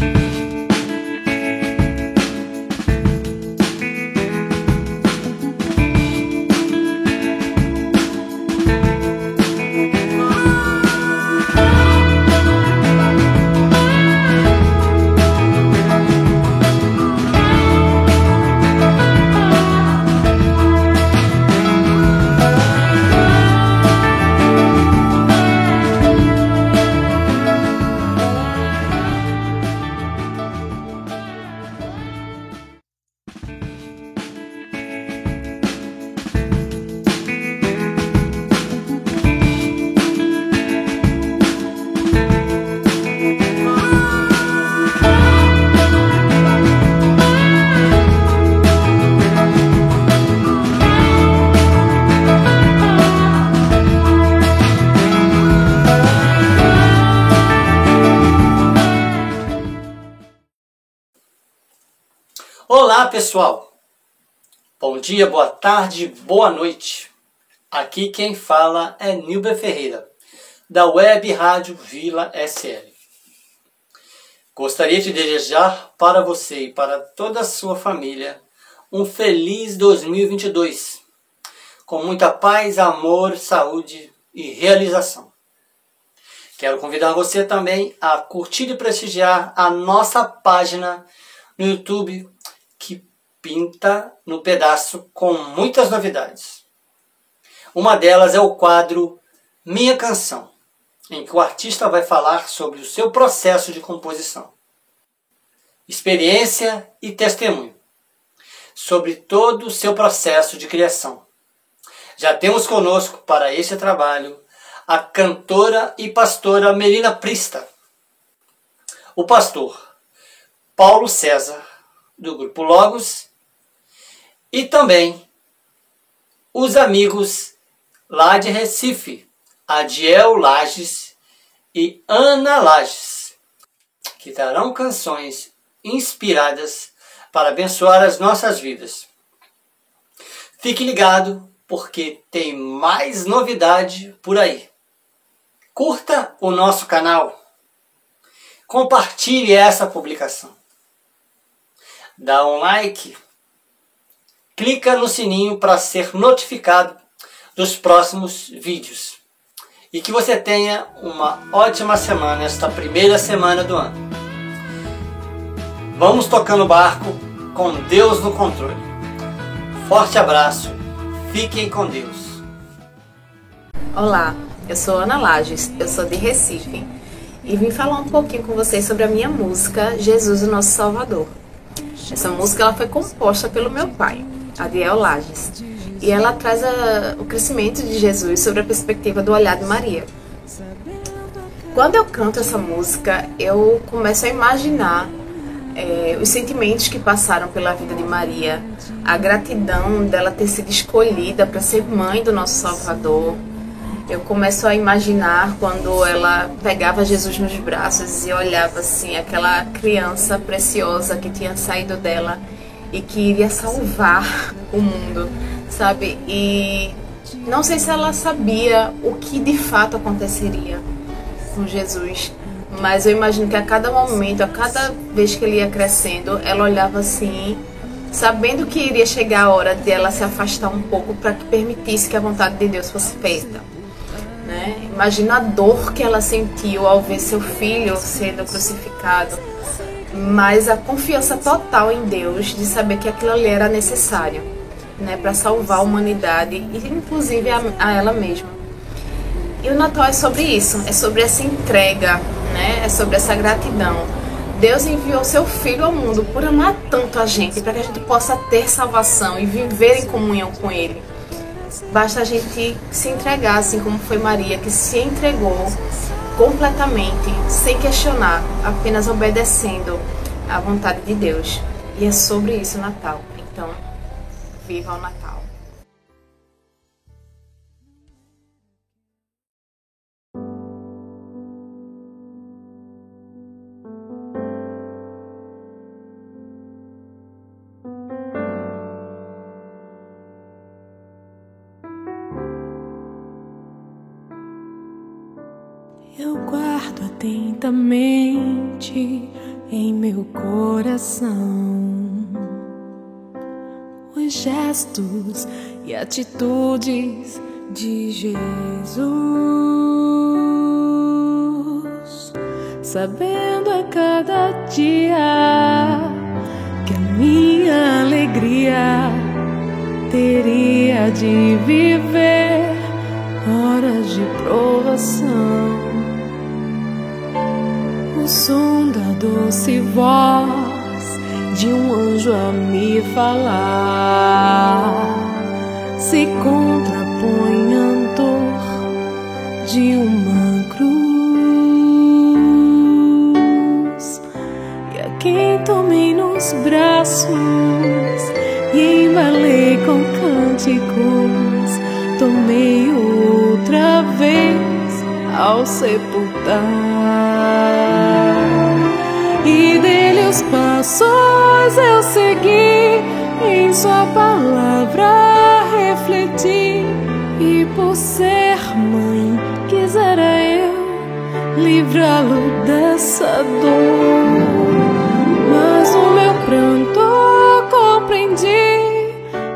Olá pessoal, bom dia, boa tarde, boa noite. Aqui quem fala é Nilber Ferreira, da Web Rádio Vila SL. Gostaria de desejar para você e para toda a sua família um feliz 2022, com muita paz, amor, saúde e realização. Quero convidar você também a curtir e prestigiar a nossa página no YouTube pinta no pedaço com muitas novidades. Uma delas é o quadro Minha Canção, em que o artista vai falar sobre o seu processo de composição, experiência e testemunho, sobre todo o seu processo de criação. Já temos conosco para esse trabalho a cantora e pastora Melina Prista, o pastor Paulo César, do grupo Logos, e também os amigos lá de Recife, Adiel Lages e Ana Lages, que darão canções inspiradas para abençoar as nossas vidas. Fique ligado, porque tem mais novidade por aí. Curta o nosso canal. Compartilhe essa publicação. Dá um like clica no sininho para ser notificado dos próximos vídeos. E que você tenha uma ótima semana, esta primeira semana do ano. Vamos tocando o barco com Deus no controle. Forte abraço, fiquem com Deus. Olá, eu sou Ana Lages, eu sou de Recife e vim falar um pouquinho com vocês sobre a minha música Jesus, o Nosso Salvador. Essa música ela foi composta pelo meu pai. Adiel Lages. E ela traz a, o crescimento de Jesus sobre a perspectiva do olhar de Maria. Quando eu canto essa música, eu começo a imaginar é, os sentimentos que passaram pela vida de Maria, a gratidão dela ter sido escolhida para ser mãe do nosso Salvador. Eu começo a imaginar quando ela pegava Jesus nos braços e olhava assim, aquela criança preciosa que tinha saído dela e que iria salvar o mundo, sabe? E não sei se ela sabia o que de fato aconteceria com Jesus, mas eu imagino que a cada momento, a cada vez que ele ia crescendo, ela olhava assim, sabendo que iria chegar a hora de ela se afastar um pouco para que permitisse que a vontade de Deus fosse feita. Né? Imagina a dor que ela sentiu ao ver seu filho sendo crucificado mas a confiança total em Deus de saber que aquilo ali era necessário, né, para salvar a humanidade e inclusive a, a, ela mesma. E o Natal é sobre isso, é sobre essa entrega, né, é sobre essa gratidão. Deus enviou seu Filho ao mundo por amar tanto a gente, para que a gente possa ter salvação e viver em comunhão com Ele. Basta a gente se entregar, assim como foi Maria, que se entregou completamente, sem questionar, apenas obedecendo à vontade de Deus. E é sobre isso o Natal. Então, viva o Natal. Atentamente em meu coração. Os gestos e atitudes de Jesus, sabendo a cada dia que a minha alegria teria de viver horas de provação. Som da doce voz de um anjo a me falar se contrapõe à dor de uma cruz. E a quem tomei nos braços e embalei com cânticos, tomei outra vez ao sepultar. Os passos eu segui, em Sua palavra refleti. E por ser mãe, quisera eu livrá-lo dessa dor. Mas o meu pranto compreendi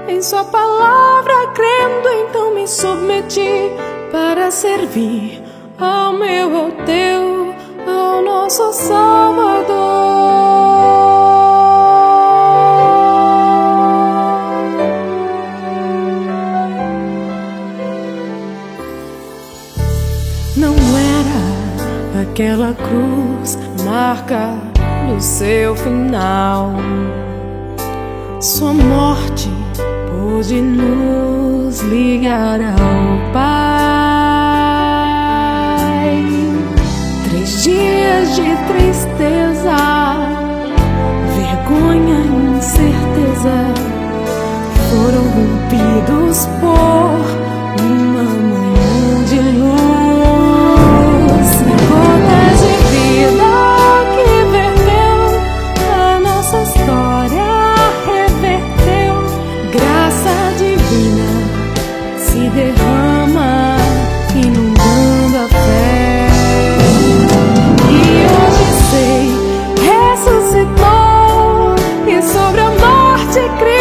em Sua palavra, crendo, então me submeti para servir ao meu, ao teu, ao nosso Salvador. Aquela cruz marca do seu final. Sua morte pôde nos ligar ao Pai. Três dias de tristeza, vergonha e incerteza foram rompidos por morte Cristo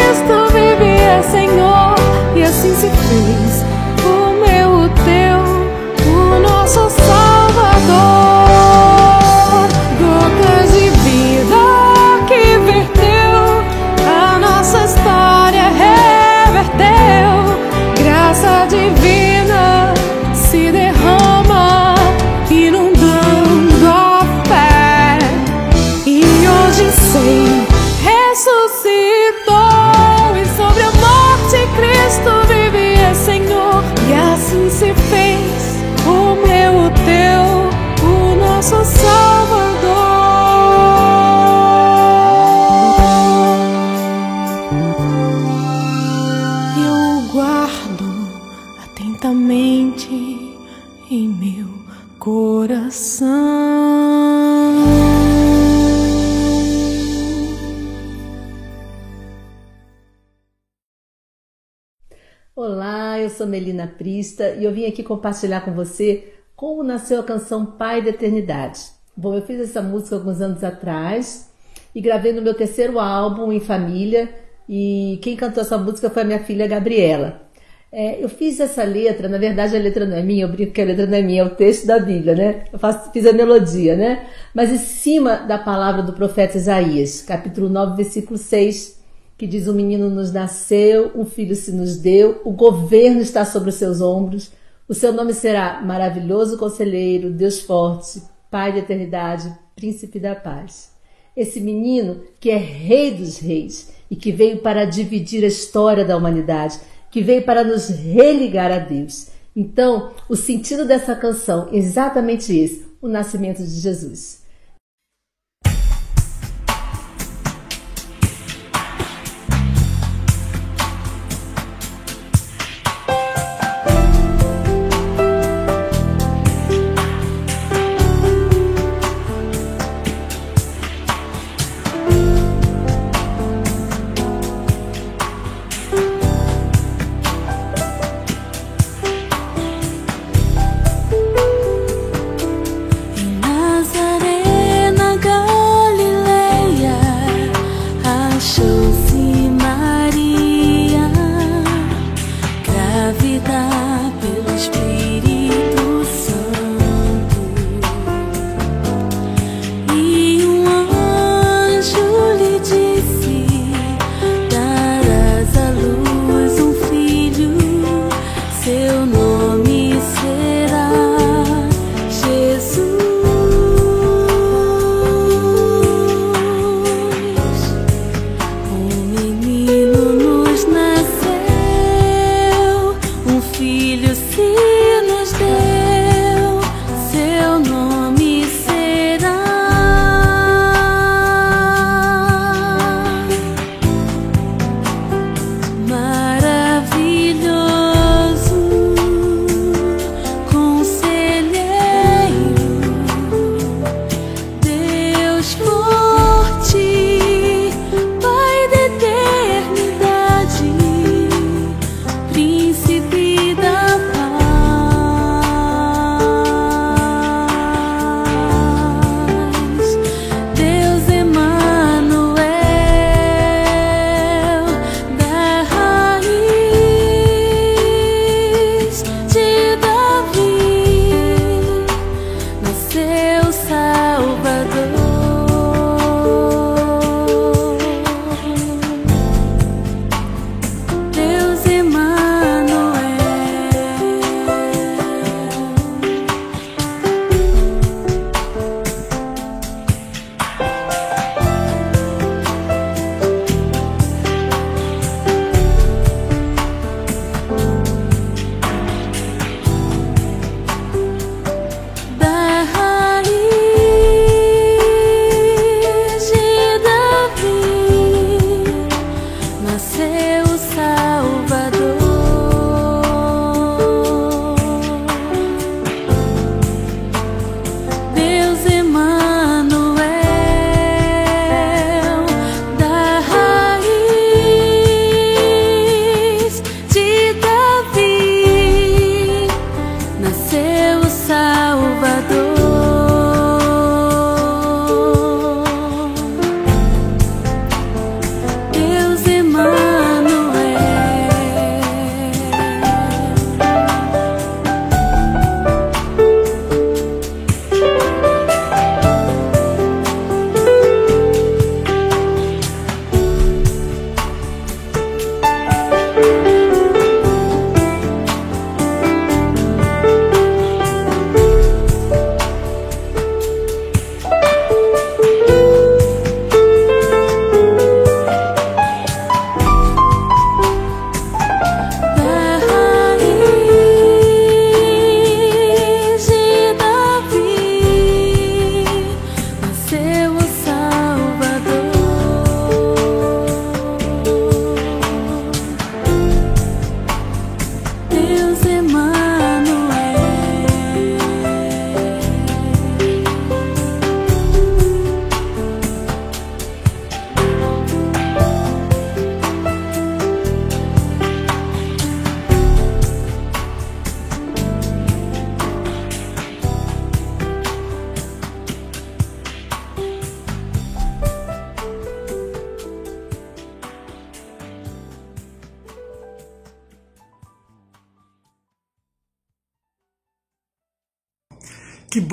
nosso Salvador. Eu o guardo atentamente em meu coração. Olá, eu sou Melina Prista e eu vim aqui compartilhar com você como nasceu a canção Pai da Eternidade. Bom, eu fiz essa música alguns anos atrás e gravei no meu terceiro álbum em família e quem cantou essa música foi a minha filha Gabriela. É, eu fiz essa letra, na verdade a letra não é minha, eu brinco que a letra não é minha, é o texto da Bíblia, né? Eu faço, fiz a melodia, né? Mas em cima da palavra do profeta Isaías, capítulo 9, versículo 6, que diz: O menino nos nasceu, um filho se nos deu, o governo está sobre os seus ombros, o seu nome será Maravilhoso Conselheiro, Deus Forte, Pai da Eternidade, Príncipe da Paz. Esse menino que é Rei dos Reis e que veio para dividir a história da humanidade, que veio para nos religar a Deus. Então, o sentido dessa canção é exatamente esse: o nascimento de Jesus.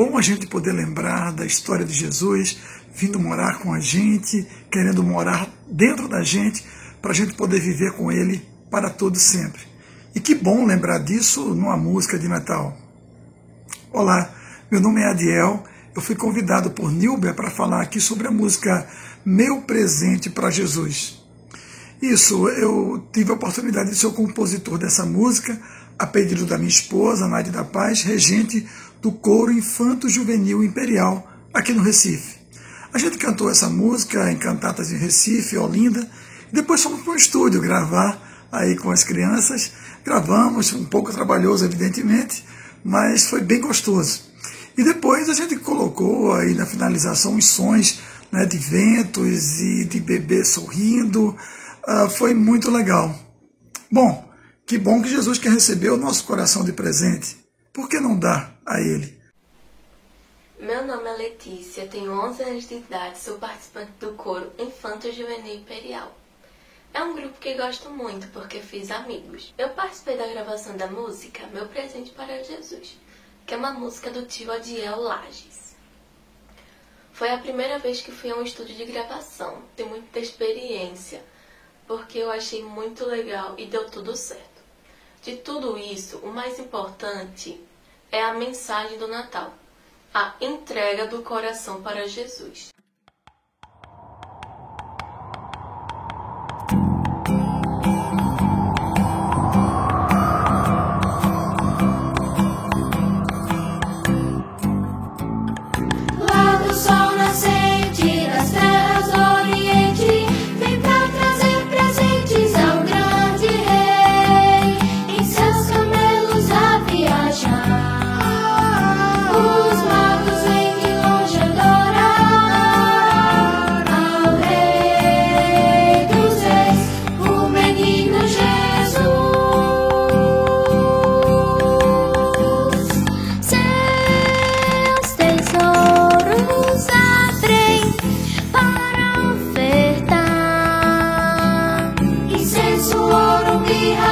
Bom a gente poder lembrar da história de Jesus vindo morar com a gente, querendo morar dentro da gente, para a gente poder viver com Ele para todo sempre. E que bom lembrar disso numa música de Natal. Olá, meu nome é Adiel. Eu fui convidado por Nilber para falar aqui sobre a música Meu Presente para Jesus. Isso, eu tive a oportunidade de ser o compositor dessa música, a pedido da minha esposa, Nádia da Paz, regente do coro Infanto Juvenil Imperial, aqui no Recife. A gente cantou essa música em cantatas em Recife, Olinda, e depois fomos para o estúdio gravar aí com as crianças. Gravamos, um pouco trabalhoso, evidentemente, mas foi bem gostoso. E depois a gente colocou aí na finalização os sons né, de ventos e de bebê sorrindo, uh, foi muito legal. Bom, que bom que Jesus quer receber o nosso coração de presente. Por que não dar a Ele? Meu nome é Letícia, tenho 11 anos de idade, sou participante do coro Infanto Juvenil Imperial. É um grupo que gosto muito porque fiz amigos. Eu participei da gravação da música Meu Presente para Jesus, que é uma música do tio Adiel Lages. Foi a primeira vez que fui a um estúdio de gravação, tenho muita experiência porque eu achei muito legal e deu tudo certo. De tudo isso, o mais importante é a mensagem do Natal, a entrega do coração para Jesus. happy.